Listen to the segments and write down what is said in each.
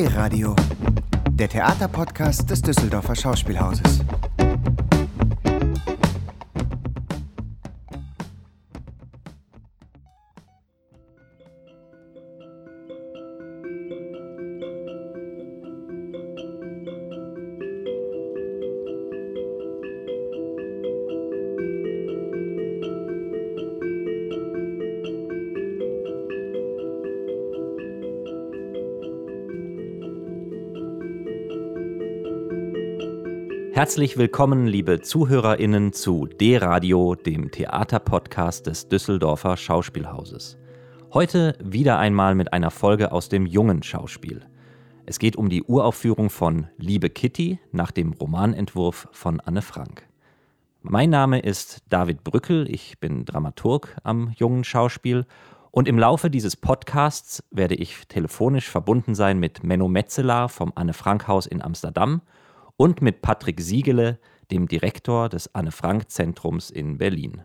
D-Radio, der Theaterpodcast des Düsseldorfer Schauspielhauses. Herzlich willkommen, liebe ZuhörerInnen, zu D-Radio, dem Theaterpodcast des Düsseldorfer Schauspielhauses. Heute wieder einmal mit einer Folge aus dem jungen Schauspiel. Es geht um die Uraufführung von Liebe Kitty nach dem Romanentwurf von Anne Frank. Mein Name ist David Brückel, ich bin Dramaturg am jungen Schauspiel und im Laufe dieses Podcasts werde ich telefonisch verbunden sein mit Menno Metzeler vom Anne Frank Haus in Amsterdam – und mit Patrick Siegele, dem Direktor des Anne-Frank-Zentrums in Berlin.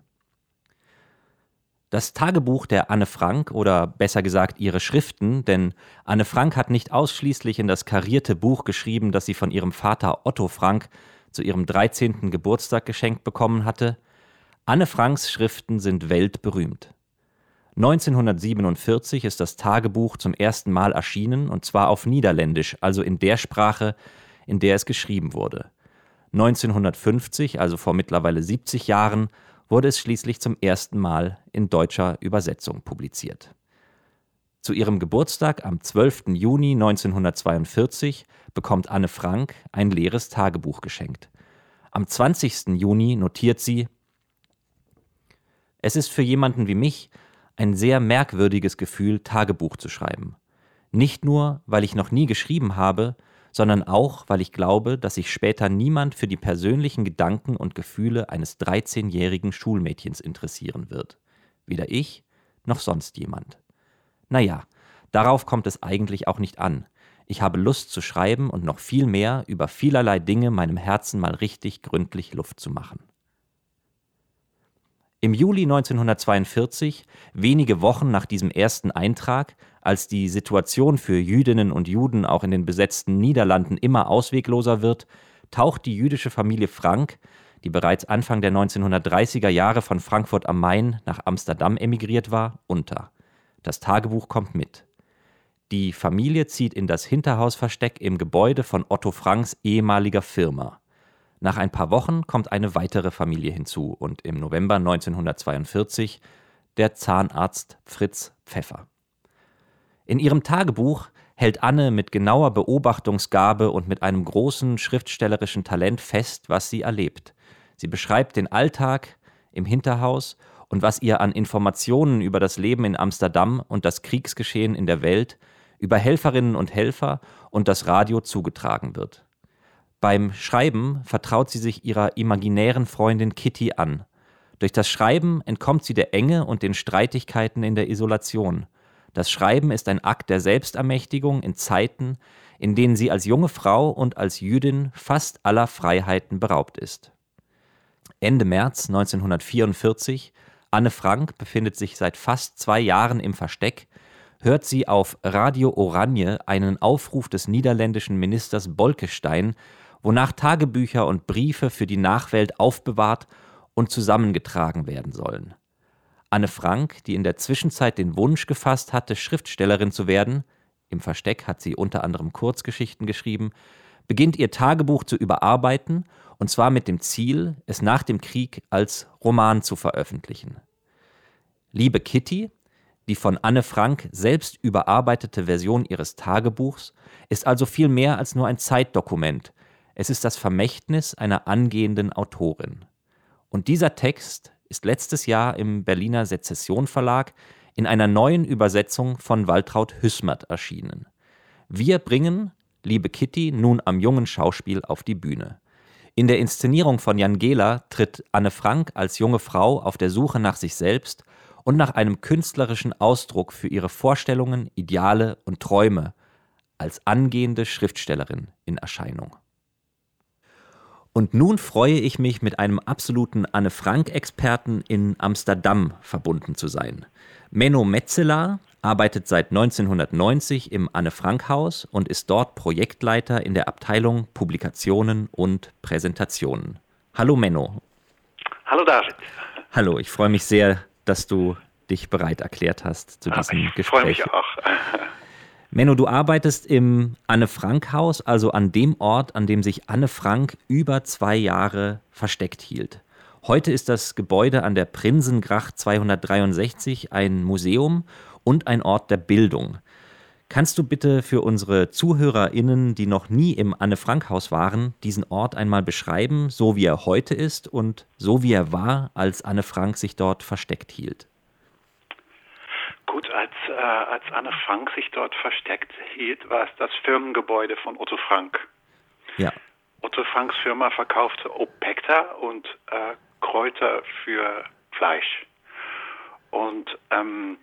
Das Tagebuch der Anne Frank oder besser gesagt ihre Schriften, denn Anne Frank hat nicht ausschließlich in das karierte Buch geschrieben, das sie von ihrem Vater Otto Frank zu ihrem 13. Geburtstag geschenkt bekommen hatte. Anne Franks Schriften sind weltberühmt. 1947 ist das Tagebuch zum ersten Mal erschienen und zwar auf Niederländisch, also in der Sprache, in der es geschrieben wurde. 1950, also vor mittlerweile 70 Jahren, wurde es schließlich zum ersten Mal in deutscher Übersetzung publiziert. Zu ihrem Geburtstag am 12. Juni 1942 bekommt Anne Frank ein leeres Tagebuch geschenkt. Am 20. Juni notiert sie Es ist für jemanden wie mich ein sehr merkwürdiges Gefühl, Tagebuch zu schreiben. Nicht nur, weil ich noch nie geschrieben habe, sondern auch, weil ich glaube, dass sich später niemand für die persönlichen Gedanken und Gefühle eines 13-jährigen Schulmädchens interessieren wird. Weder ich noch sonst jemand. Naja, darauf kommt es eigentlich auch nicht an. Ich habe Lust zu schreiben und noch viel mehr über vielerlei Dinge meinem Herzen mal richtig gründlich Luft zu machen. Im Juli 1942, wenige Wochen nach diesem ersten Eintrag, als die Situation für Jüdinnen und Juden auch in den besetzten Niederlanden immer auswegloser wird, taucht die jüdische Familie Frank, die bereits Anfang der 1930er Jahre von Frankfurt am Main nach Amsterdam emigriert war, unter. Das Tagebuch kommt mit. Die Familie zieht in das Hinterhausversteck im Gebäude von Otto Franks ehemaliger Firma. Nach ein paar Wochen kommt eine weitere Familie hinzu und im November 1942 der Zahnarzt Fritz Pfeffer. In ihrem Tagebuch hält Anne mit genauer Beobachtungsgabe und mit einem großen schriftstellerischen Talent fest, was sie erlebt. Sie beschreibt den Alltag im Hinterhaus und was ihr an Informationen über das Leben in Amsterdam und das Kriegsgeschehen in der Welt, über Helferinnen und Helfer und das Radio zugetragen wird. Beim Schreiben vertraut sie sich ihrer imaginären Freundin Kitty an. Durch das Schreiben entkommt sie der Enge und den Streitigkeiten in der Isolation. Das Schreiben ist ein Akt der Selbstermächtigung in Zeiten, in denen sie als junge Frau und als Jüdin fast aller Freiheiten beraubt ist. Ende März 1944, Anne Frank befindet sich seit fast zwei Jahren im Versteck, hört sie auf Radio Oranje einen Aufruf des niederländischen Ministers Bolkestein, wonach Tagebücher und Briefe für die Nachwelt aufbewahrt und zusammengetragen werden sollen. Anne Frank, die in der Zwischenzeit den Wunsch gefasst hatte, Schriftstellerin zu werden, im Versteck hat sie unter anderem Kurzgeschichten geschrieben, beginnt ihr Tagebuch zu überarbeiten, und zwar mit dem Ziel, es nach dem Krieg als Roman zu veröffentlichen. Liebe Kitty, die von Anne Frank selbst überarbeitete Version ihres Tagebuchs, ist also viel mehr als nur ein Zeitdokument, es ist das Vermächtnis einer angehenden Autorin. Und dieser Text ist letztes Jahr im Berliner Sezession Verlag in einer neuen Übersetzung von Waltraud Hüssmert erschienen. Wir bringen, liebe Kitty, nun am jungen Schauspiel auf die Bühne. In der Inszenierung von Jan Gehler tritt Anne Frank als junge Frau auf der Suche nach sich selbst und nach einem künstlerischen Ausdruck für ihre Vorstellungen, Ideale und Träume als angehende Schriftstellerin in Erscheinung. Und nun freue ich mich, mit einem absoluten Anne Frank-Experten in Amsterdam verbunden zu sein. Menno Metzeler arbeitet seit 1990 im Anne Frank Haus und ist dort Projektleiter in der Abteilung Publikationen und Präsentationen. Hallo Menno. Hallo David. Hallo, ich freue mich sehr, dass du dich bereit erklärt hast zu diesem ich Gespräch. Ich freue mich auch. Menno, du arbeitest im Anne-Frank-Haus, also an dem Ort, an dem sich Anne Frank über zwei Jahre versteckt hielt. Heute ist das Gebäude an der Prinsengracht 263 ein Museum und ein Ort der Bildung. Kannst du bitte für unsere ZuhörerInnen, die noch nie im Anne-Frank-Haus waren, diesen Ort einmal beschreiben, so wie er heute ist und so wie er war, als Anne Frank sich dort versteckt hielt? Gut, äh, als Anne Frank sich dort versteckt hielt, war es das Firmengebäude von Otto Frank. Ja. Otto Franks Firma verkaufte Opekta und äh, Kräuter für Fleisch. Und ähm,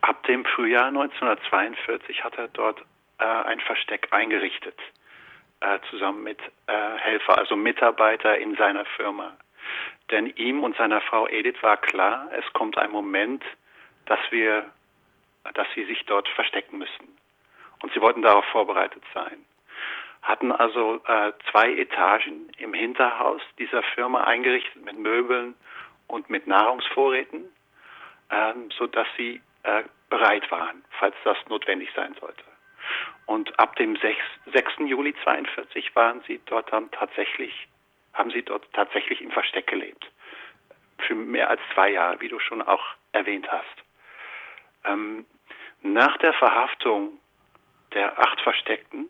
ab dem Frühjahr 1942 hat er dort äh, ein Versteck eingerichtet, äh, zusammen mit äh, Helfer, also Mitarbeiter in seiner Firma. Denn ihm und seiner Frau Edith war klar, es kommt ein Moment, dass wir, dass sie sich dort verstecken müssen. Und sie wollten darauf vorbereitet sein. Hatten also äh, zwei Etagen im Hinterhaus dieser Firma eingerichtet mit Möbeln und mit Nahrungsvorräten, ähm, so dass sie äh, bereit waren, falls das notwendig sein sollte. Und ab dem 6, 6. Juli 42 waren sie dort dann tatsächlich, haben sie dort tatsächlich im Versteck gelebt. Für mehr als zwei Jahre, wie du schon auch erwähnt hast. Ähm, nach der Verhaftung der acht Versteckten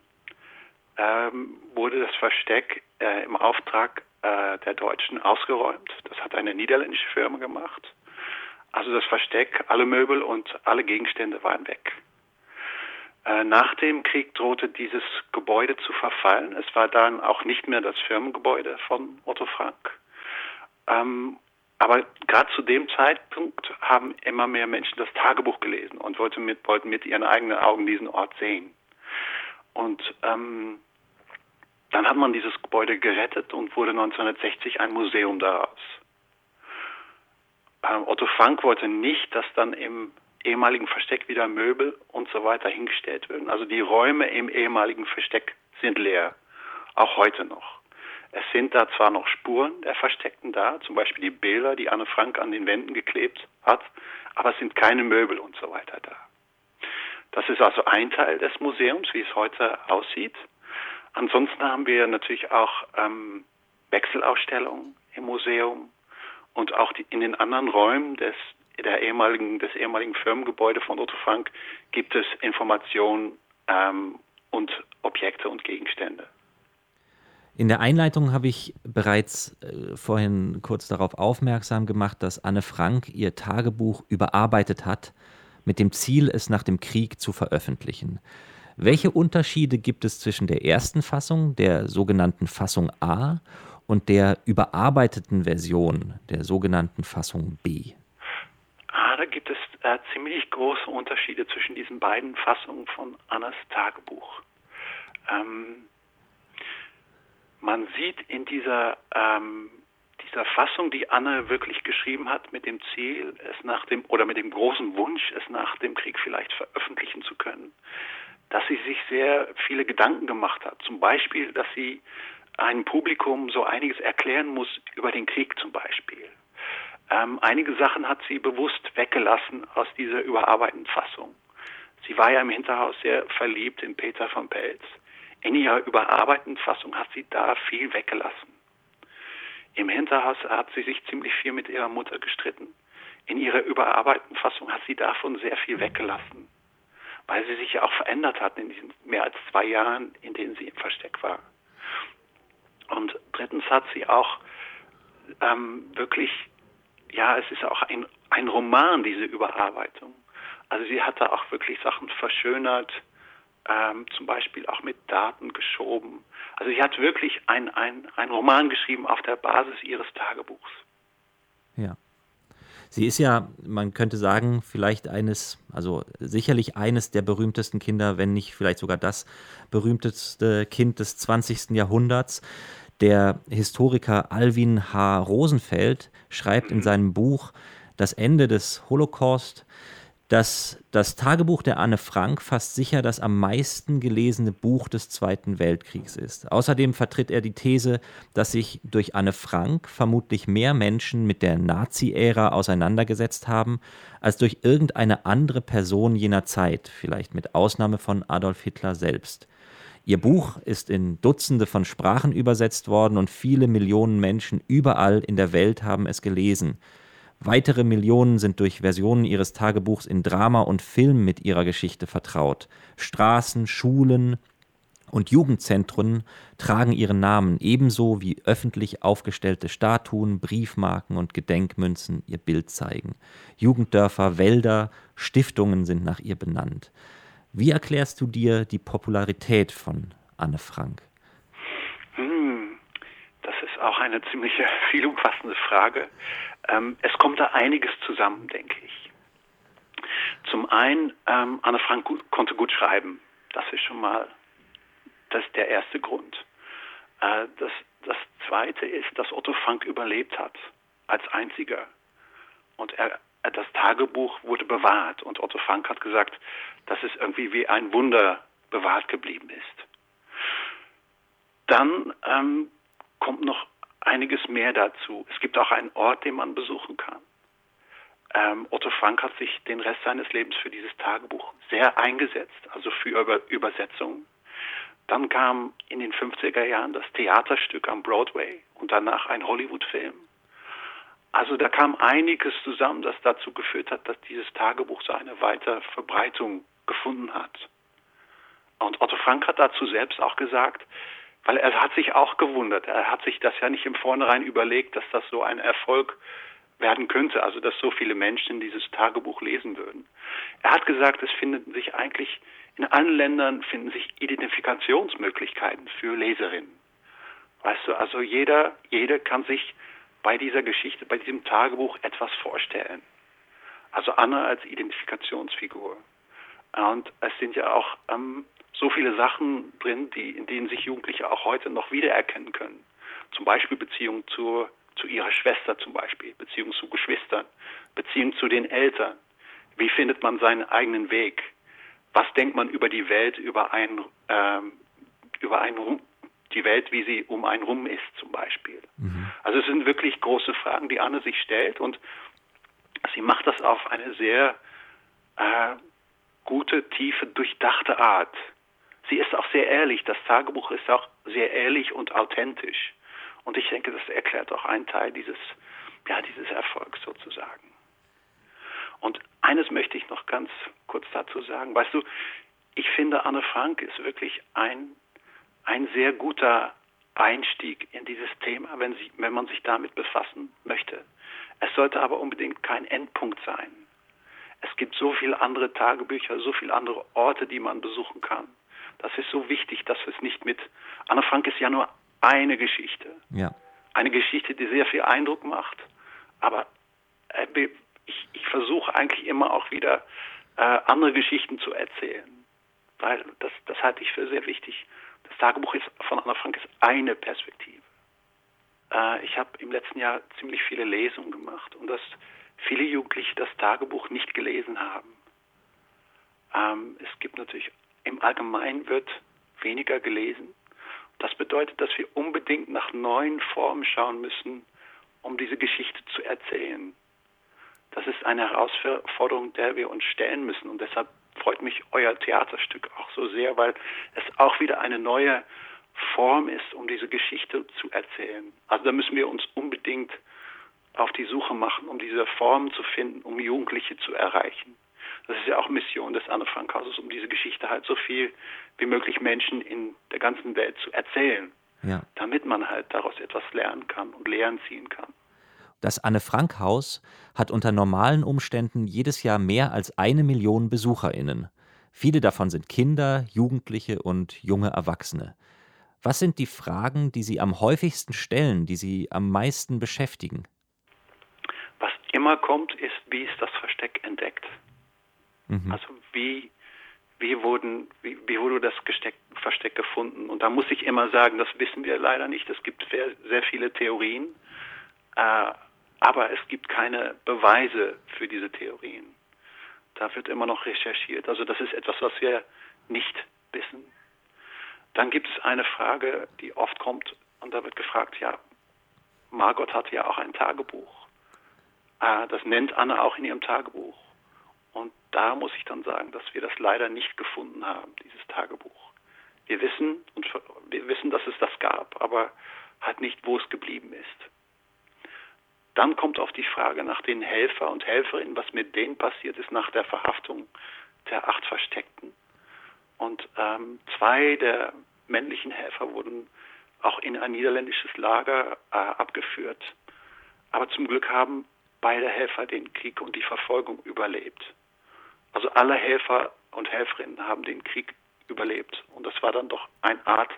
ähm, wurde das Versteck äh, im Auftrag äh, der Deutschen ausgeräumt. Das hat eine niederländische Firma gemacht. Also das Versteck, alle Möbel und alle Gegenstände waren weg. Äh, nach dem Krieg drohte dieses Gebäude zu verfallen. Es war dann auch nicht mehr das Firmengebäude von Otto Frank. Ähm, aber gerade zu dem Zeitpunkt haben immer mehr Menschen das Tagebuch gelesen und wollten mit, wollten mit ihren eigenen Augen diesen Ort sehen. Und ähm, dann hat man dieses Gebäude gerettet und wurde 1960 ein Museum daraus. Ähm, Otto Frank wollte nicht, dass dann im ehemaligen Versteck wieder Möbel und so weiter hingestellt werden. Also die Räume im ehemaligen Versteck sind leer, auch heute noch. Es sind da zwar noch Spuren der Versteckten da, zum Beispiel die Bilder, die Anne Frank an den Wänden geklebt hat, aber es sind keine Möbel und so weiter da. Das ist also ein Teil des Museums, wie es heute aussieht. Ansonsten haben wir natürlich auch ähm, Wechselausstellungen im Museum und auch die, in den anderen Räumen des, der ehemaligen, des ehemaligen Firmengebäudes von Otto Frank gibt es Informationen ähm, und Objekte und Gegenstände. In der Einleitung habe ich bereits äh, vorhin kurz darauf aufmerksam gemacht, dass Anne Frank ihr Tagebuch überarbeitet hat, mit dem Ziel, es nach dem Krieg zu veröffentlichen. Welche Unterschiede gibt es zwischen der ersten Fassung, der sogenannten Fassung A, und der überarbeiteten Version, der sogenannten Fassung B? Ah, da gibt es äh, ziemlich große Unterschiede zwischen diesen beiden Fassungen von Annas Tagebuch. Ähm, man sieht in dieser, ähm, dieser Fassung, die Anne wirklich geschrieben hat, mit dem Ziel, es nach dem, oder mit dem großen Wunsch, es nach dem Krieg vielleicht veröffentlichen zu können, dass sie sich sehr viele Gedanken gemacht hat. Zum Beispiel, dass sie einem Publikum so einiges erklären muss über den Krieg zum Beispiel. Ähm, einige Sachen hat sie bewusst weggelassen aus dieser überarbeiteten Fassung. Sie war ja im Hinterhaus sehr verliebt in Peter von Pelz. In ihrer überarbeiteten Fassung hat sie da viel weggelassen. Im Hinterhaus hat sie sich ziemlich viel mit ihrer Mutter gestritten. In ihrer überarbeiteten Fassung hat sie davon sehr viel weggelassen, weil sie sich ja auch verändert hat in diesen mehr als zwei Jahren, in denen sie im Versteck war. Und drittens hat sie auch ähm, wirklich, ja, es ist auch ein, ein Roman, diese Überarbeitung. Also sie hat da auch wirklich Sachen verschönert, ähm, zum Beispiel auch mit Daten geschoben. Also sie hat wirklich ein, ein, ein Roman geschrieben auf der Basis ihres Tagebuchs. Ja. Sie ist ja, man könnte sagen, vielleicht eines, also sicherlich eines der berühmtesten Kinder, wenn nicht vielleicht sogar das berühmteste Kind des 20. Jahrhunderts. Der Historiker Alwin H. Rosenfeld schreibt in seinem Buch Das Ende des Holocaust, dass das Tagebuch der Anne Frank fast sicher das am meisten gelesene Buch des Zweiten Weltkriegs ist. Außerdem vertritt er die These, dass sich durch Anne Frank vermutlich mehr Menschen mit der Nazi-Ära auseinandergesetzt haben, als durch irgendeine andere Person jener Zeit, vielleicht mit Ausnahme von Adolf Hitler selbst. Ihr Buch ist in Dutzende von Sprachen übersetzt worden und viele Millionen Menschen überall in der Welt haben es gelesen. Weitere Millionen sind durch Versionen ihres Tagebuchs in Drama und Film mit ihrer Geschichte vertraut. Straßen, Schulen und Jugendzentren tragen ihren Namen, ebenso wie öffentlich aufgestellte Statuen, Briefmarken und Gedenkmünzen ihr Bild zeigen. Jugenddörfer, Wälder, Stiftungen sind nach ihr benannt. Wie erklärst du dir die Popularität von Anne Frank? Auch eine ziemlich vielumfassende Frage. Ähm, es kommt da einiges zusammen, denke ich. Zum einen, ähm, Anne Frank konnte gut schreiben. Das ist schon mal das ist der erste Grund. Äh, das, das zweite ist, dass Otto Frank überlebt hat, als einziger. Und er, das Tagebuch wurde bewahrt. Und Otto Frank hat gesagt, dass es irgendwie wie ein Wunder bewahrt geblieben ist. Dann ähm, kommt noch einiges mehr dazu. Es gibt auch einen Ort, den man besuchen kann. Ähm, Otto Frank hat sich den Rest seines Lebens für dieses Tagebuch sehr eingesetzt, also für Über Übersetzung. Dann kam in den 50er Jahren das Theaterstück am Broadway und danach ein Hollywood-Film. Also da kam einiges zusammen, das dazu geführt hat, dass dieses Tagebuch so eine weite Verbreitung gefunden hat. Und Otto Frank hat dazu selbst auch gesagt, weil er hat sich auch gewundert. Er hat sich das ja nicht im Vornherein überlegt, dass das so ein Erfolg werden könnte, also dass so viele Menschen dieses Tagebuch lesen würden. Er hat gesagt, es finden sich eigentlich in allen Ländern finden sich Identifikationsmöglichkeiten für Leserinnen. Weißt du, also jeder, jeder kann sich bei dieser Geschichte, bei diesem Tagebuch etwas vorstellen. Also Anna als Identifikationsfigur. Und es sind ja auch ähm, so viele Sachen drin, die, in denen sich Jugendliche auch heute noch wiedererkennen können. Zum Beispiel Beziehung zur, zu ihrer Schwester zum Beispiel, Beziehung zu Geschwistern, Beziehung zu den Eltern. Wie findet man seinen eigenen Weg? Was denkt man über die Welt, über einen, ähm, über einen die Welt, wie sie um einen rum ist zum Beispiel? Mhm. Also es sind wirklich große Fragen, die Anne sich stellt und sie macht das auf eine sehr äh, gute, tiefe, durchdachte Art sie ist auch sehr ehrlich. Das Tagebuch ist auch sehr ehrlich und authentisch. Und ich denke, das erklärt auch einen Teil dieses, ja, dieses Erfolgs sozusagen. Und eines möchte ich noch ganz kurz dazu sagen. Weißt du, ich finde, Anne Frank ist wirklich ein, ein sehr guter Einstieg in dieses Thema, wenn, sie, wenn man sich damit befassen möchte. Es sollte aber unbedingt kein Endpunkt sein. Es gibt so viele andere Tagebücher, so viele andere Orte, die man besuchen kann. Das ist so wichtig, dass es nicht mit. Anne Frank ist ja nur eine Geschichte. Ja. Eine Geschichte, die sehr viel Eindruck macht. Aber äh, ich, ich versuche eigentlich immer auch wieder äh, andere Geschichten zu erzählen. Weil das, das halte ich für sehr wichtig. Das Tagebuch ist, von Anna Frank ist eine Perspektive. Äh, ich habe im letzten Jahr ziemlich viele Lesungen gemacht und dass viele Jugendliche das Tagebuch nicht gelesen haben. Ähm, es gibt natürlich im Allgemeinen wird weniger gelesen. Das bedeutet, dass wir unbedingt nach neuen Formen schauen müssen, um diese Geschichte zu erzählen. Das ist eine Herausforderung, der wir uns stellen müssen. Und deshalb freut mich euer Theaterstück auch so sehr, weil es auch wieder eine neue Form ist, um diese Geschichte zu erzählen. Also da müssen wir uns unbedingt auf die Suche machen, um diese Formen zu finden, um Jugendliche zu erreichen. Das ist ja auch Mission des Anne Frank Hauses, um diese Geschichte halt so viel wie möglich Menschen in der ganzen Welt zu erzählen. Ja. Damit man halt daraus etwas lernen kann und Lehren ziehen kann. Das Anne Frank Haus hat unter normalen Umständen jedes Jahr mehr als eine Million BesucherInnen. Viele davon sind Kinder, Jugendliche und junge Erwachsene. Was sind die Fragen, die Sie am häufigsten stellen, die Sie am meisten beschäftigen? Immer kommt, ist, wie ist das Versteck entdeckt? Mhm. Also wie, wie, wurden, wie, wie wurde das Gesteck, Versteck gefunden? Und da muss ich immer sagen, das wissen wir leider nicht. Es gibt sehr, sehr viele Theorien, äh, aber es gibt keine Beweise für diese Theorien. Da wird immer noch recherchiert. Also das ist etwas, was wir nicht wissen. Dann gibt es eine Frage, die oft kommt, und da wird gefragt, ja, Margot hatte ja auch ein Tagebuch. Äh, das nennt Anne auch in ihrem Tagebuch. Und da muss ich dann sagen, dass wir das leider nicht gefunden haben, dieses Tagebuch. Wir wissen, und wir wissen, dass es das gab, aber halt nicht, wo es geblieben ist. Dann kommt auch die Frage nach den Helfer und Helferinnen, was mit denen passiert ist nach der Verhaftung der acht Versteckten. Und ähm, zwei der männlichen Helfer wurden auch in ein niederländisches Lager äh, abgeführt. Aber zum Glück haben beide Helfer den Krieg und die Verfolgung überlebt. Also alle Helfer und Helferinnen haben den Krieg überlebt. Und das war dann doch eine Art,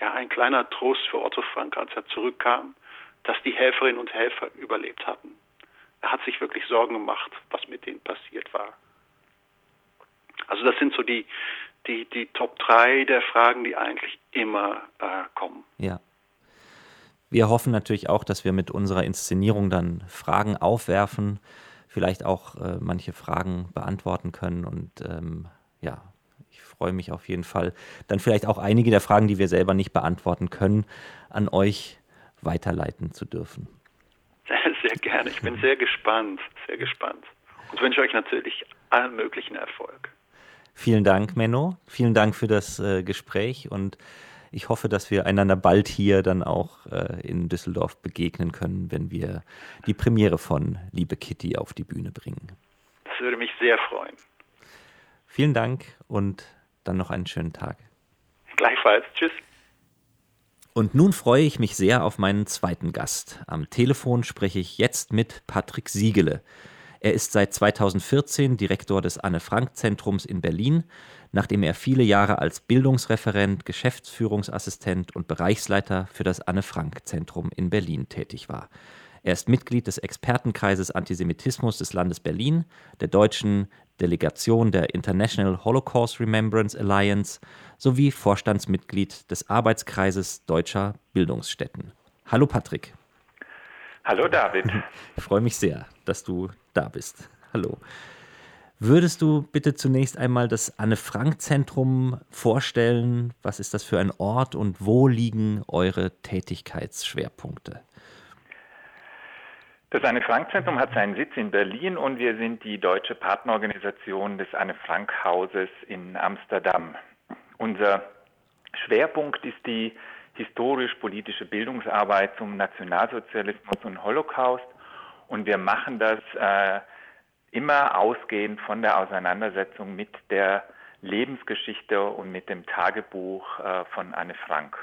ja, ein kleiner Trost für Otto Frank, als er zurückkam, dass die Helferinnen und Helfer überlebt hatten. Er hat sich wirklich Sorgen gemacht, was mit denen passiert war. Also das sind so die, die, die Top 3 der Fragen, die eigentlich immer äh, kommen. Ja. Wir hoffen natürlich auch, dass wir mit unserer Inszenierung dann Fragen aufwerfen, vielleicht auch äh, manche Fragen beantworten können. Und ähm, ja, ich freue mich auf jeden Fall, dann vielleicht auch einige der Fragen, die wir selber nicht beantworten können, an euch weiterleiten zu dürfen. Sehr, gerne. Ich bin sehr gespannt, sehr gespannt. Und wünsche euch natürlich allen möglichen Erfolg. Vielen Dank, Menno. Vielen Dank für das äh, Gespräch und ich hoffe, dass wir einander bald hier dann auch äh, in Düsseldorf begegnen können, wenn wir die Premiere von Liebe Kitty auf die Bühne bringen. Das würde mich sehr freuen. Vielen Dank und dann noch einen schönen Tag. Gleichfalls. Tschüss. Und nun freue ich mich sehr auf meinen zweiten Gast. Am Telefon spreche ich jetzt mit Patrick Siegele. Er ist seit 2014 Direktor des Anne-Frank-Zentrums in Berlin nachdem er viele Jahre als Bildungsreferent, Geschäftsführungsassistent und Bereichsleiter für das Anne-Frank-Zentrum in Berlin tätig war. Er ist Mitglied des Expertenkreises Antisemitismus des Landes Berlin, der deutschen Delegation der International Holocaust Remembrance Alliance sowie Vorstandsmitglied des Arbeitskreises deutscher Bildungsstätten. Hallo Patrick. Hallo David. Ich freue mich sehr, dass du da bist. Hallo. Würdest du bitte zunächst einmal das Anne-Frank-Zentrum vorstellen? Was ist das für ein Ort und wo liegen eure Tätigkeitsschwerpunkte? Das Anne-Frank-Zentrum hat seinen Sitz in Berlin und wir sind die deutsche Partnerorganisation des Anne-Frank-Hauses in Amsterdam. Unser Schwerpunkt ist die historisch-politische Bildungsarbeit zum Nationalsozialismus und Holocaust und wir machen das äh, immer ausgehend von der Auseinandersetzung mit der Lebensgeschichte und mit dem Tagebuch äh, von Anne Frank.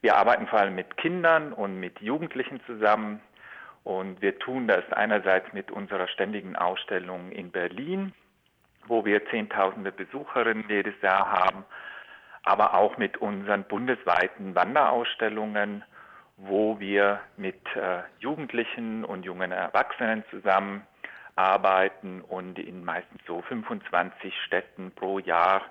Wir arbeiten vor allem mit Kindern und mit Jugendlichen zusammen und wir tun das einerseits mit unserer ständigen Ausstellung in Berlin, wo wir Zehntausende Besucherinnen jedes Jahr haben, aber auch mit unseren bundesweiten Wanderausstellungen, wo wir mit äh, Jugendlichen und jungen Erwachsenen zusammen arbeiten und in meistens so 25 Städten pro Jahr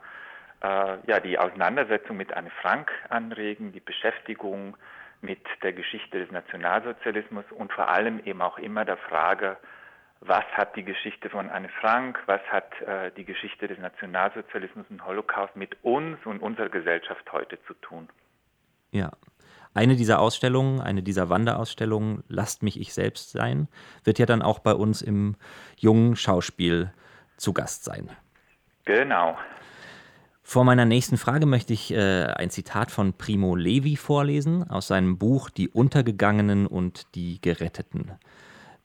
äh, ja, die Auseinandersetzung mit Anne Frank anregen, die Beschäftigung mit der Geschichte des Nationalsozialismus und vor allem eben auch immer der Frage, was hat die Geschichte von Anne Frank, was hat äh, die Geschichte des Nationalsozialismus und Holocaust mit uns und unserer Gesellschaft heute zu tun. Ja, eine dieser Ausstellungen, eine dieser Wanderausstellungen, Lasst mich ich selbst sein, wird ja dann auch bei uns im jungen Schauspiel zu Gast sein. Genau. Vor meiner nächsten Frage möchte ich äh, ein Zitat von Primo Levi vorlesen aus seinem Buch Die Untergegangenen und die Geretteten.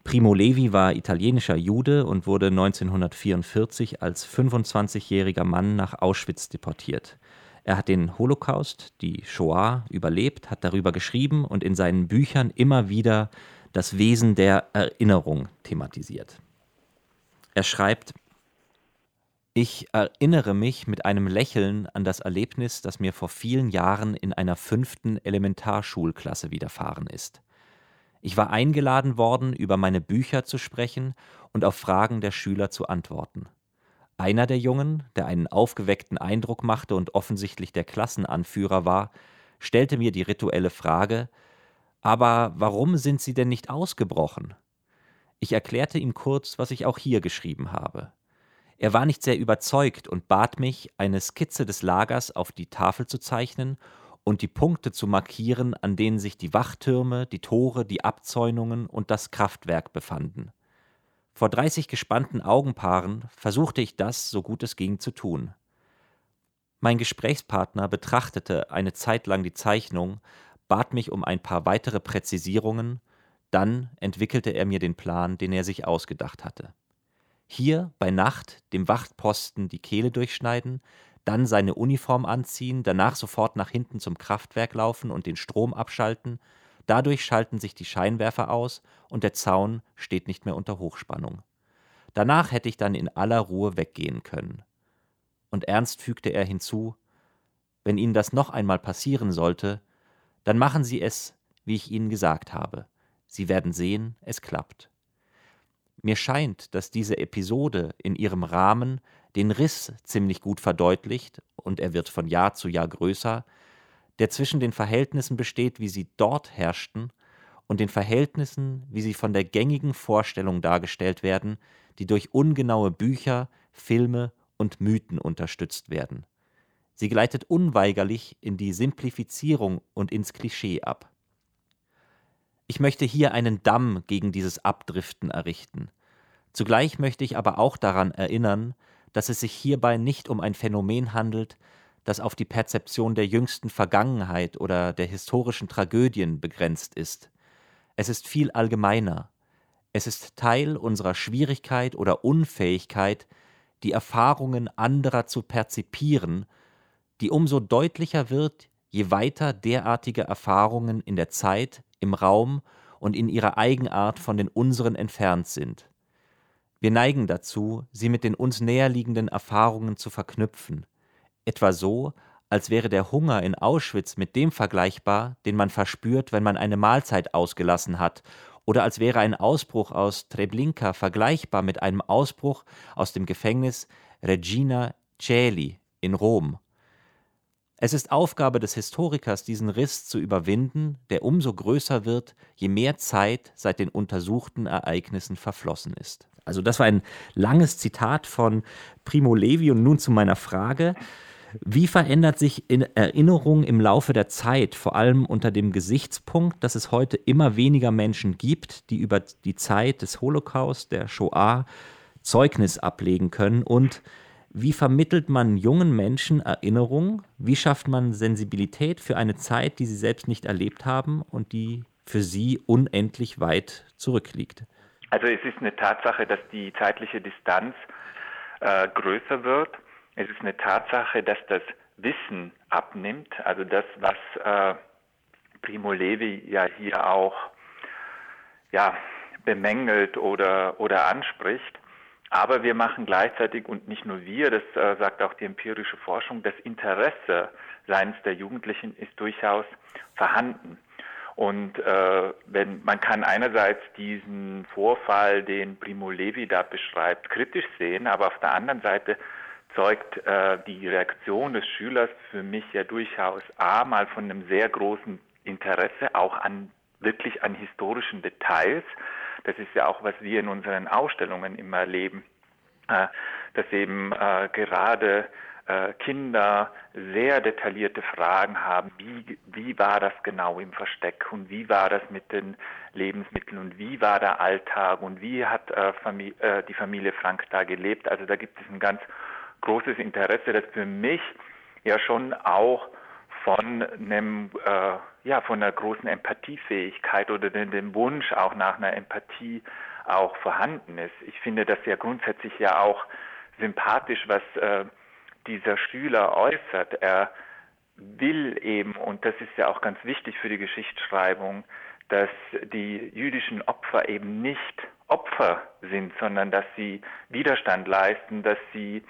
Primo Levi war italienischer Jude und wurde 1944 als 25-jähriger Mann nach Auschwitz deportiert. Er hat den Holocaust, die Shoah, überlebt, hat darüber geschrieben und in seinen Büchern immer wieder das Wesen der Erinnerung thematisiert. Er schreibt, ich erinnere mich mit einem Lächeln an das Erlebnis, das mir vor vielen Jahren in einer fünften Elementarschulklasse widerfahren ist. Ich war eingeladen worden, über meine Bücher zu sprechen und auf Fragen der Schüler zu antworten. Einer der Jungen, der einen aufgeweckten Eindruck machte und offensichtlich der Klassenanführer war, stellte mir die rituelle Frage Aber warum sind Sie denn nicht ausgebrochen? Ich erklärte ihm kurz, was ich auch hier geschrieben habe. Er war nicht sehr überzeugt und bat mich, eine Skizze des Lagers auf die Tafel zu zeichnen und die Punkte zu markieren, an denen sich die Wachtürme, die Tore, die Abzäunungen und das Kraftwerk befanden. Vor dreißig gespannten Augenpaaren versuchte ich das, so gut es ging, zu tun. Mein Gesprächspartner betrachtete eine Zeit lang die Zeichnung, bat mich um ein paar weitere Präzisierungen, dann entwickelte er mir den Plan, den er sich ausgedacht hatte. Hier bei Nacht dem Wachtposten die Kehle durchschneiden, dann seine Uniform anziehen, danach sofort nach hinten zum Kraftwerk laufen und den Strom abschalten, dadurch schalten sich die Scheinwerfer aus und der Zaun steht nicht mehr unter Hochspannung. Danach hätte ich dann in aller Ruhe weggehen können. Und ernst fügte er hinzu, wenn Ihnen das noch einmal passieren sollte, dann machen Sie es, wie ich Ihnen gesagt habe. Sie werden sehen, es klappt. Mir scheint, dass diese Episode in ihrem Rahmen den Riss ziemlich gut verdeutlicht, und er wird von Jahr zu Jahr größer, der zwischen den Verhältnissen besteht, wie sie dort herrschten, und den Verhältnissen, wie sie von der gängigen Vorstellung dargestellt werden, die durch ungenaue Bücher, Filme und Mythen unterstützt werden. Sie gleitet unweigerlich in die Simplifizierung und ins Klischee ab. Ich möchte hier einen Damm gegen dieses Abdriften errichten. Zugleich möchte ich aber auch daran erinnern, dass es sich hierbei nicht um ein Phänomen handelt, das auf die Perzeption der jüngsten Vergangenheit oder der historischen Tragödien begrenzt ist. Es ist viel allgemeiner. Es ist Teil unserer Schwierigkeit oder Unfähigkeit, die Erfahrungen anderer zu perzipieren, die umso deutlicher wird, je weiter derartige Erfahrungen in der Zeit, im Raum und in ihrer Eigenart von den unseren entfernt sind. Wir neigen dazu, sie mit den uns näherliegenden Erfahrungen zu verknüpfen, etwa so, als wäre der Hunger in Auschwitz mit dem vergleichbar, den man verspürt, wenn man eine Mahlzeit ausgelassen hat, oder als wäre ein Ausbruch aus Treblinka vergleichbar mit einem Ausbruch aus dem Gefängnis Regina Coeli in Rom. Es ist Aufgabe des Historikers, diesen Riss zu überwinden, der umso größer wird, je mehr Zeit seit den untersuchten Ereignissen verflossen ist. Also das war ein langes Zitat von Primo Levi und nun zu meiner Frage. Wie verändert sich in Erinnerung im Laufe der Zeit, vor allem unter dem Gesichtspunkt, dass es heute immer weniger Menschen gibt, die über die Zeit des Holocaust, der Shoah, Zeugnis ablegen können? Und wie vermittelt man jungen Menschen Erinnerung? Wie schafft man Sensibilität für eine Zeit, die sie selbst nicht erlebt haben und die für sie unendlich weit zurückliegt? Also es ist eine Tatsache, dass die zeitliche Distanz äh, größer wird. Es ist eine Tatsache, dass das Wissen abnimmt. Also das, was äh, Primo Levi ja hier auch ja, bemängelt oder, oder anspricht. Aber wir machen gleichzeitig, und nicht nur wir, das äh, sagt auch die empirische Forschung, das Interesse seines der Jugendlichen ist durchaus vorhanden. Und äh, wenn man kann einerseits diesen Vorfall, den Primo Levi da beschreibt, kritisch sehen, aber auf der anderen Seite zeugt äh, die Reaktion des Schülers für mich ja durchaus a mal von einem sehr großen Interesse auch an wirklich an historischen Details. Das ist ja auch was wir in unseren Ausstellungen immer erleben, äh, dass eben äh, gerade äh, Kinder sehr detaillierte Fragen haben, wie, wie war das genau im Versteck und wie war das mit den Lebensmitteln und wie war der Alltag und wie hat äh, Familie, äh, die Familie Frank da gelebt. Also da gibt es ein ganz großes Interesse, das für mich ja schon auch von einem äh, ja von einer großen Empathiefähigkeit oder dem, dem Wunsch auch nach einer Empathie auch vorhanden ist. Ich finde das ja grundsätzlich ja auch sympathisch, was äh, dieser Schüler äußert. Er will eben, und das ist ja auch ganz wichtig für die Geschichtsschreibung, dass die jüdischen Opfer eben nicht Opfer sind, sondern dass sie Widerstand leisten, dass sie,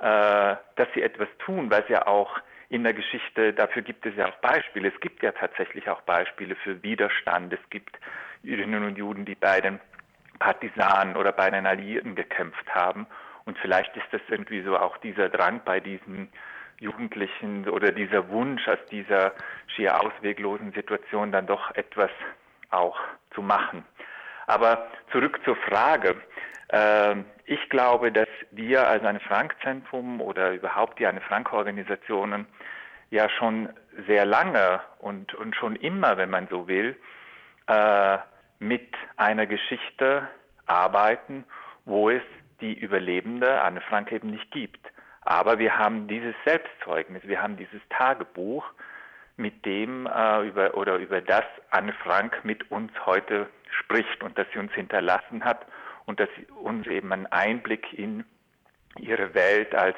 dass sie etwas tun, weil es ja auch in der Geschichte, dafür gibt es ja auch Beispiele. Es gibt ja tatsächlich auch Beispiele für Widerstand. Es gibt Jüdinnen und Juden, die bei den Partisanen oder bei den Alliierten gekämpft haben Und vielleicht ist das irgendwie so auch dieser Drang bei diesen Jugendlichen oder dieser Wunsch aus dieser schier ausweglosen Situation dann doch etwas auch zu machen. Aber zurück zur Frage. Ähm, ich glaube, dass wir als ein Frank-Zentrum oder überhaupt die eine Frank-Organisationen ja schon sehr lange und, und schon immer, wenn man so will, äh, mit einer Geschichte arbeiten, wo es die Überlebende Anne Frank eben nicht gibt. Aber wir haben dieses Selbstzeugnis, wir haben dieses Tagebuch, mit dem äh, über oder über das Anne Frank mit uns heute spricht und das sie uns hinterlassen hat und das uns eben einen Einblick in ihre Welt als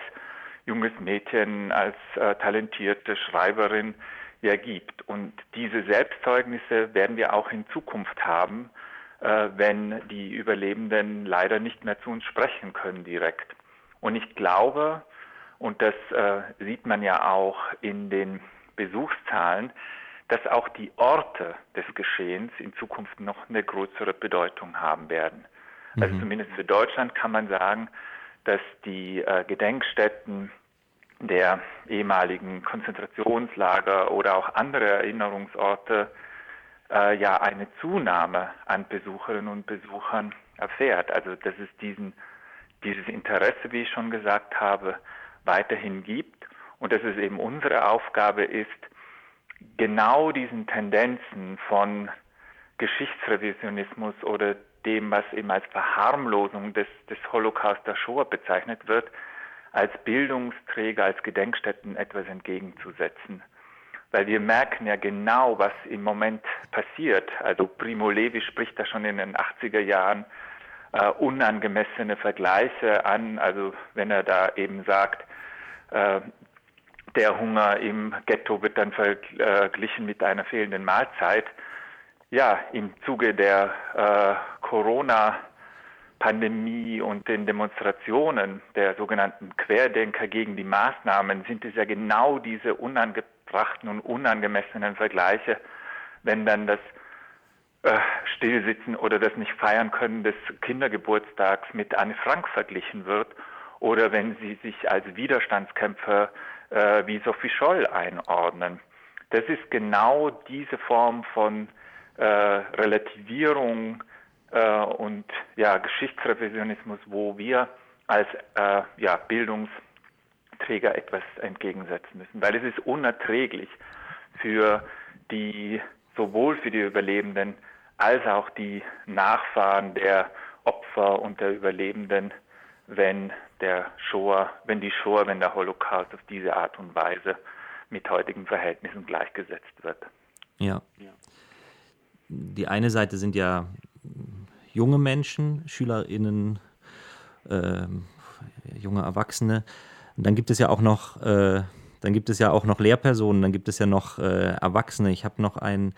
junges Mädchen, als äh, talentierte Schreiberin ja gibt. Und diese Selbstzeugnisse werden wir auch in Zukunft haben, äh, wenn die Überlebenden leider nicht mehr zu uns sprechen können direkt. Und ich glaube, und das äh, sieht man ja auch in den Besuchszahlen, dass auch die Orte des Geschehens in Zukunft noch eine größere Bedeutung haben werden. Also mhm. Zumindest für Deutschland kann man sagen, dass die äh, Gedenkstätten der ehemaligen Konzentrationslager oder auch andere Erinnerungsorte äh, ja eine Zunahme an Besucherinnen und Besuchern erfährt. Also dass es diesen, dieses Interesse, wie ich schon gesagt habe, weiterhin gibt und dass es eben unsere Aufgabe ist, genau diesen Tendenzen von Geschichtsrevisionismus oder dem, was eben als Verharmlosung des, des Holocaust der Shoah bezeichnet wird, als Bildungsträger, als Gedenkstätten etwas entgegenzusetzen. Weil wir merken ja genau, was im Moment passiert. Also Primo Levi spricht da schon in den 80er Jahren äh, unangemessene Vergleiche an. Also wenn er da eben sagt, äh, der Hunger im Ghetto wird dann verglichen mit einer fehlenden Mahlzeit. Ja, im Zuge der äh, Corona-Pandemie und den Demonstrationen der sogenannten Querdenker gegen die Maßnahmen sind es ja genau diese unangebrachten und unangemessenen Vergleiche, wenn dann das äh, Stillsitzen oder das Nicht-Feiern können des Kindergeburtstags mit Anne Frank verglichen wird oder wenn sie sich als Widerstandskämpfer äh, wie Sophie Scholl einordnen. Das ist genau diese Form von äh, Relativierung äh, und ja, Geschichtsrevisionismus, wo wir als äh, ja, Bildungsträger etwas entgegensetzen müssen, weil es ist unerträglich für die sowohl für die Überlebenden als auch die Nachfahren der Opfer und der Überlebenden, wenn der Shoah, wenn die Shoah, wenn der Holocaust auf diese Art und Weise mit heutigen Verhältnissen gleichgesetzt wird. Ja. Die eine Seite sind ja junge Menschen, SchülerInnen, äh, junge Erwachsene. Und dann gibt es ja auch noch, äh, dann gibt es ja auch noch Lehrpersonen, dann gibt es ja noch äh, Erwachsene. Ich habe noch ein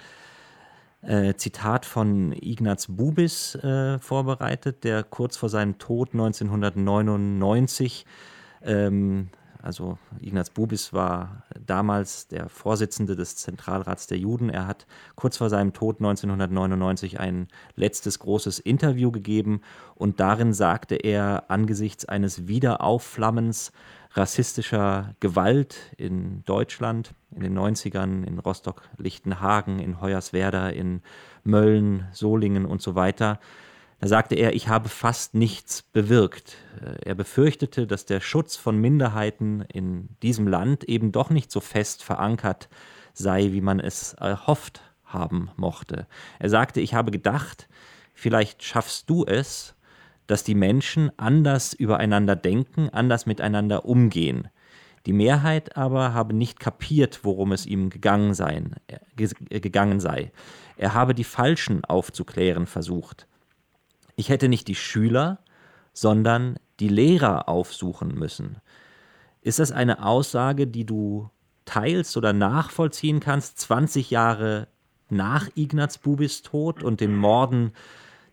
äh, Zitat von Ignaz Bubis äh, vorbereitet, der kurz vor seinem Tod 1999 ähm, also Ignaz Bubis war damals der Vorsitzende des Zentralrats der Juden. Er hat kurz vor seinem Tod 1999 ein letztes großes Interview gegeben und darin sagte er angesichts eines Wiederaufflammens rassistischer Gewalt in Deutschland in den 90ern, in Rostock-Lichtenhagen, in Hoyerswerda, in Mölln, Solingen und so weiter, da sagte er, ich habe fast nichts bewirkt. Äh, er befürchtete, dass der Schutz von Minderheiten in diesem Land eben doch nicht so fest verankert sei, wie man es erhofft haben mochte. Er sagte, ich habe gedacht, vielleicht schaffst du es, dass die Menschen anders übereinander denken, anders miteinander umgehen. Die Mehrheit aber habe nicht kapiert, worum es ihm gegangen, sein, äh, gegangen sei. Er habe die Falschen aufzuklären versucht. Ich hätte nicht die Schüler, sondern die Lehrer aufsuchen müssen. Ist das eine Aussage, die du teilst oder nachvollziehen kannst, 20 Jahre nach Ignaz Bubis Tod und den Morden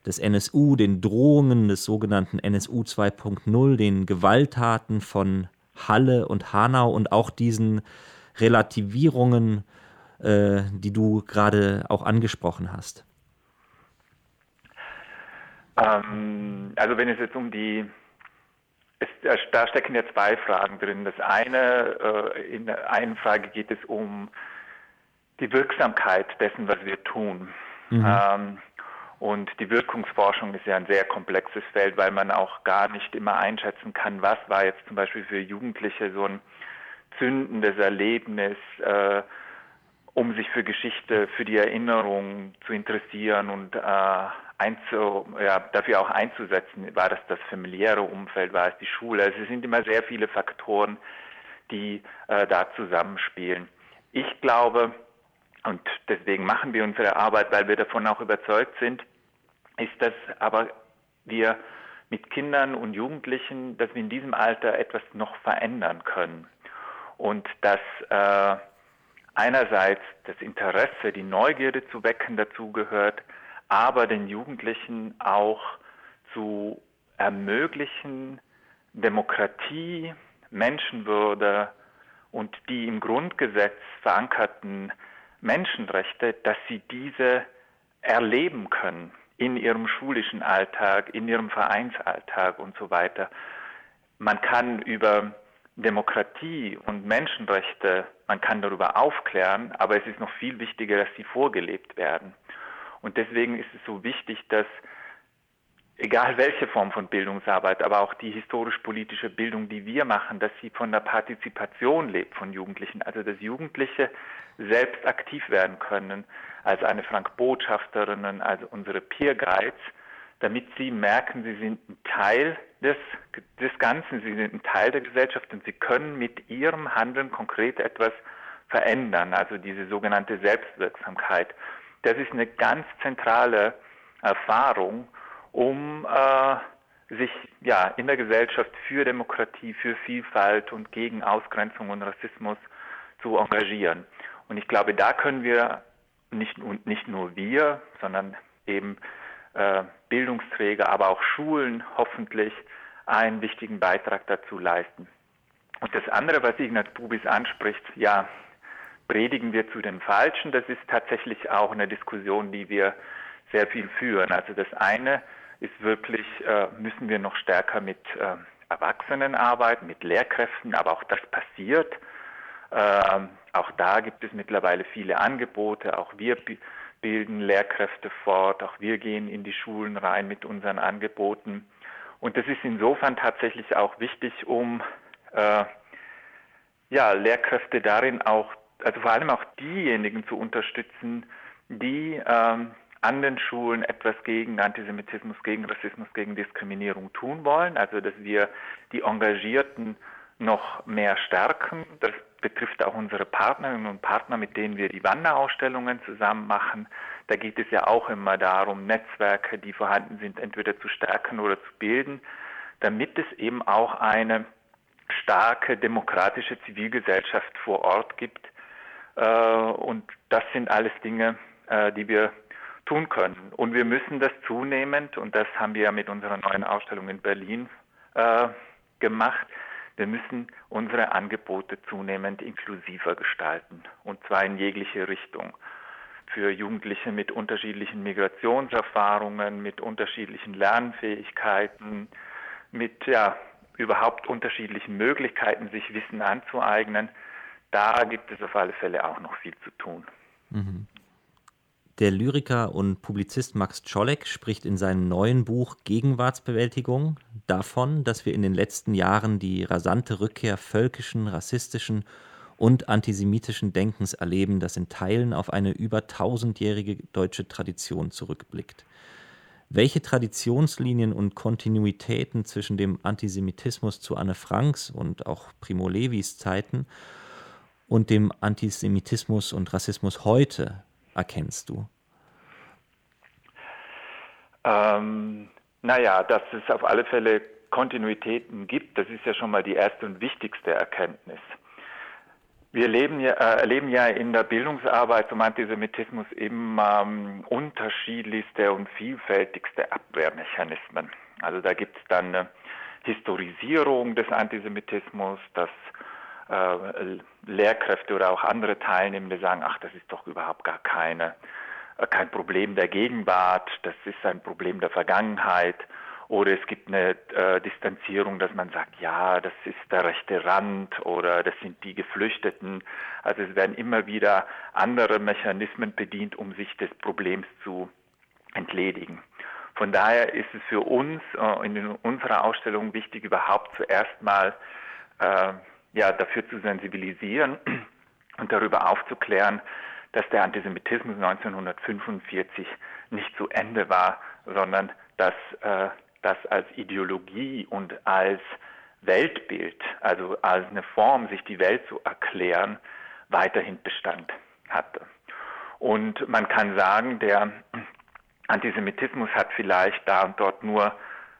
des NSU, den Drohungen des sogenannten NSU 2.0, den Gewalttaten von Halle und Hanau und auch diesen Relativierungen, äh, die du gerade auch angesprochen hast? Ähm, also wenn es jetzt um die es, da stecken ja zwei Fragen drin. Das eine, äh, in der einen Frage geht es um die Wirksamkeit dessen, was wir tun. Mhm. Ähm, und die Wirkungsforschung ist ja ein sehr komplexes Feld, weil man auch gar nicht immer einschätzen kann, was war jetzt zum Beispiel für Jugendliche so ein zündendes Erlebnis, äh, um sich für Geschichte, für die Erinnerung zu interessieren und äh, einzu, ja, dafür auch einzusetzen. War das das familiäre Umfeld, war es die Schule? Also es sind immer sehr viele Faktoren, die äh, da zusammenspielen. Ich glaube, und deswegen machen wir unsere Arbeit, weil wir davon auch überzeugt sind, ist, dass aber wir mit Kindern und Jugendlichen, dass wir in diesem Alter etwas noch verändern können. Und dass äh, einerseits das Interesse, die Neugierde zu wecken dazu gehört, aber den Jugendlichen auch zu ermöglichen, Demokratie, Menschenwürde und die im Grundgesetz verankerten Menschenrechte, dass sie diese erleben können in ihrem schulischen Alltag, in ihrem Vereinsalltag und so weiter. Man kann über Demokratie und Menschenrechte, man kann darüber aufklären, aber es ist noch viel wichtiger, dass sie vorgelebt werden. Und deswegen ist es so wichtig, dass egal welche Form von Bildungsarbeit, aber auch die historisch-politische Bildung, die wir machen, dass sie von der Partizipation lebt von Jugendlichen, also dass Jugendliche selbst aktiv werden können als eine Frank-Botschafterinnen, also unsere Peer Guides, damit sie merken, sie sind ein Teil des, des Ganzen, sie sind ein Teil der Gesellschaft und sie können mit ihrem Handeln konkret etwas verändern, also diese sogenannte Selbstwirksamkeit. Das ist eine ganz zentrale Erfahrung um äh, sich ja in der Gesellschaft für Demokratie, für Vielfalt und gegen Ausgrenzung und Rassismus zu engagieren. Und ich glaube, da können wir nicht, nicht nur wir, sondern eben äh, Bildungsträger, aber auch Schulen hoffentlich einen wichtigen Beitrag dazu leisten. Und das andere, was Ignaz Bubis anspricht, ja, predigen wir zu den Falschen, das ist tatsächlich auch eine Diskussion, die wir sehr viel führen. Also das eine ist wirklich, äh, müssen wir noch stärker mit äh, Erwachsenen arbeiten, mit Lehrkräften, aber auch das passiert. Äh, auch da gibt es mittlerweile viele Angebote, auch wir bilden Lehrkräfte fort, auch wir gehen in die Schulen rein mit unseren Angeboten. Und das ist insofern tatsächlich auch wichtig, um äh, ja, Lehrkräfte darin auch, also vor allem auch diejenigen zu unterstützen, die ähm, an den Schulen etwas gegen Antisemitismus, gegen Rassismus, gegen Diskriminierung tun wollen. Also dass wir die Engagierten noch mehr stärken. Das betrifft auch unsere Partnerinnen und Partner, mit denen wir die Wanderausstellungen zusammen machen. Da geht es ja auch immer darum, Netzwerke, die vorhanden sind, entweder zu stärken oder zu bilden, damit es eben auch eine starke demokratische Zivilgesellschaft vor Ort gibt. Äh, und das sind alles Dinge, äh, die wir tun können. Und wir müssen das zunehmend, und das haben wir ja mit unserer neuen Ausstellung in Berlin äh, gemacht, wir müssen unsere Angebote zunehmend inklusiver gestalten, und zwar in jegliche Richtung. Für Jugendliche mit unterschiedlichen Migrationserfahrungen, mit unterschiedlichen Lernfähigkeiten, mit ja, überhaupt unterschiedlichen Möglichkeiten, sich Wissen anzueignen, da gibt es auf alle Fälle auch noch viel zu tun. Mhm. Der Lyriker und Publizist Max Czolek spricht in seinem neuen Buch Gegenwartsbewältigung davon, dass wir in den letzten Jahren die rasante Rückkehr völkischen, rassistischen und antisemitischen Denkens erleben, das in Teilen auf eine über tausendjährige deutsche Tradition zurückblickt. Welche Traditionslinien und Kontinuitäten zwischen dem Antisemitismus zu Anne Franks und auch Primo Levis Zeiten und dem Antisemitismus und Rassismus heute erkennst du? Ähm, naja, dass es auf alle Fälle Kontinuitäten gibt, das ist ja schon mal die erste und wichtigste Erkenntnis. Wir leben ja, äh, erleben ja in der Bildungsarbeit zum Antisemitismus eben ähm, unterschiedlichste und vielfältigste Abwehrmechanismen. Also da gibt es dann eine Historisierung des Antisemitismus, dass äh, Lehrkräfte oder auch andere Teilnehmende sagen, ach, das ist doch überhaupt gar keine, äh, kein Problem der Gegenwart, das ist ein Problem der Vergangenheit. Oder es gibt eine äh, Distanzierung, dass man sagt, ja, das ist der rechte Rand oder das sind die Geflüchteten. Also es werden immer wieder andere Mechanismen bedient, um sich des Problems zu entledigen. Von daher ist es für uns äh, in unserer Ausstellung wichtig, überhaupt zuerst mal äh, ja, dafür zu sensibilisieren und darüber aufzuklären, dass der Antisemitismus 1945 nicht zu Ende war, sondern dass äh, das als Ideologie und als Weltbild, also als eine Form, sich die Welt zu erklären, weiterhin Bestand hatte. Und man kann sagen, der Antisemitismus hat vielleicht da und dort nur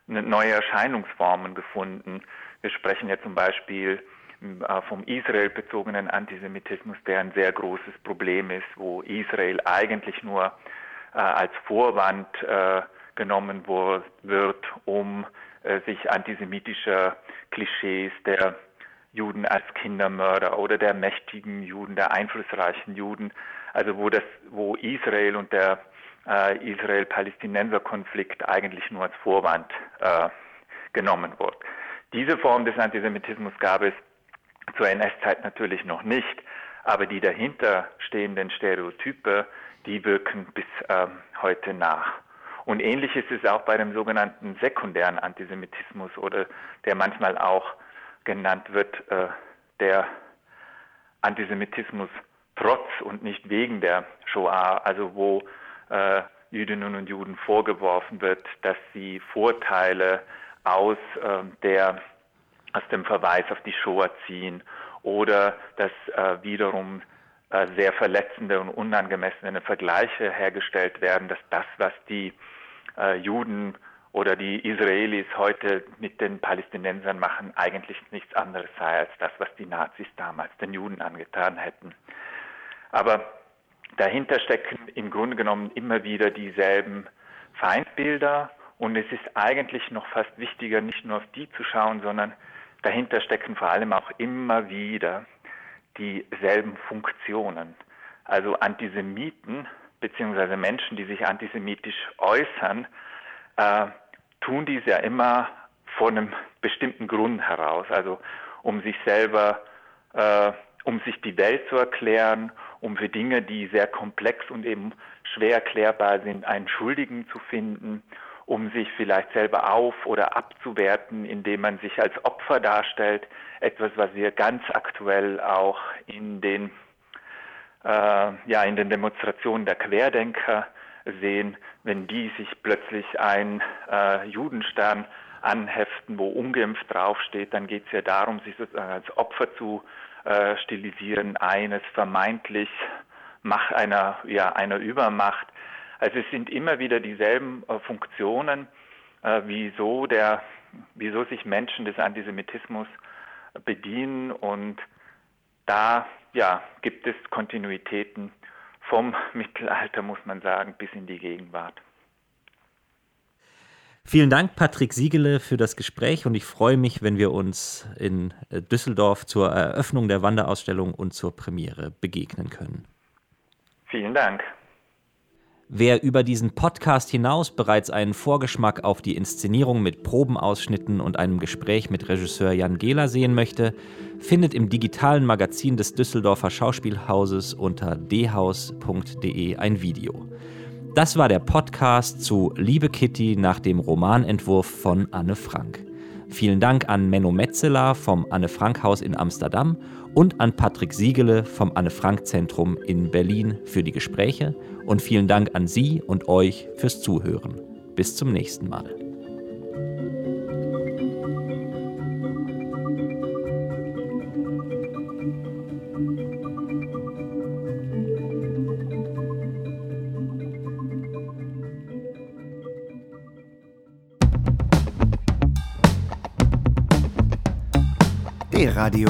neue Erscheinungsformen gefunden. Wir sprechen ja zum Beispiel äh, vom Israel-bezogenen Antisemitismus, der ein sehr großes Problem ist, wo Israel eigentlich nur äh, als Vorwand äh, genommen wird, um äh, sich antisemitischer Klischees der Juden als Kindermörder oder der mächtigen Juden, der einflussreichen Juden, also wo das, wo Israel und der äh, Israel-Palästinenser-Konflikt eigentlich nur als Vorwand äh, genommen wird. Diese Form des Antisemitismus gab es zur NS-Zeit natürlich noch nicht, aber die dahinter stehenden Stereotype, die wirken bis ähm, heute nach. Und ähnlich ist es auch bei dem sogenannten sekundären Antisemitismus oder der manchmal auch genannt wird, äh, der Antisemitismus trotz und nicht wegen der Shoah, also wo äh, Jüdinnen und Juden vorgeworfen wird, dass sie Vorteile aus äh, der aus dem Verweis auf die Shoah ziehen oder dass äh, wiederum äh, sehr verletzende und unangemessene Vergleiche hergestellt werden, dass das, was die äh, Juden oder die Israelis heute mit den Palästinensern machen, eigentlich nichts anderes sei als das, was die Nazis damals den Juden angetan hätten. Aber dahinter stecken im Grunde genommen immer wieder dieselben Feindbilder und es ist eigentlich noch fast wichtiger, nicht nur auf die zu schauen, sondern dahinter stecken vor allem auch immer wieder dieselben Funktionen. Also Antisemiten beziehungsweise Menschen, die sich antisemitisch äußern, äh, tun dies ja immer von einem bestimmten Grund heraus, also um sich selber, äh, um sich die Welt zu erklären, um für Dinge, die sehr komplex und eben schwer erklärbar sind, einen Schuldigen zu finden, um sich vielleicht selber auf oder abzuwerten, indem man sich als Opfer darstellt, etwas, was wir ganz aktuell auch in den äh, ja in den Demonstrationen der Querdenker sehen, wenn die sich plötzlich ein äh, Judenstern anheften, wo ungeimpft draufsteht, dann geht es ja darum, sich sozusagen als Opfer zu äh, stilisieren, eines vermeintlich Macht einer, ja, einer Übermacht. Also es sind immer wieder dieselben äh, Funktionen, äh, wieso der, wieso sich Menschen des Antisemitismus bedienen und da ja, gibt es Kontinuitäten vom Mittelalter, muss man sagen, bis in die Gegenwart. Vielen Dank, Patrick Siegele, für das Gespräch und ich freue mich, wenn wir uns in äh, Düsseldorf zur Eröffnung der Wanderausstellung und zur Premiere begegnen können. Vielen Dank. Wer über diesen Podcast hinaus bereits einen Vorgeschmack auf die Inszenierung mit Probenausschnitten und einem Gespräch mit Regisseur Jan Gehler sehen möchte, findet im digitalen Magazin des Düsseldorfer Schauspielhauses unter dhaus.de ein Video. Das war der Podcast zu Liebe Kitty nach dem Romanentwurf von Anne Frank. Vielen Dank an Menno Metzeler vom Anne Frank Haus in Amsterdam und an Patrick Siegele vom Anne Frank Zentrum in Berlin für die Gespräche und vielen Dank an Sie und euch fürs Zuhören. Bis zum nächsten Mal. D-Radio,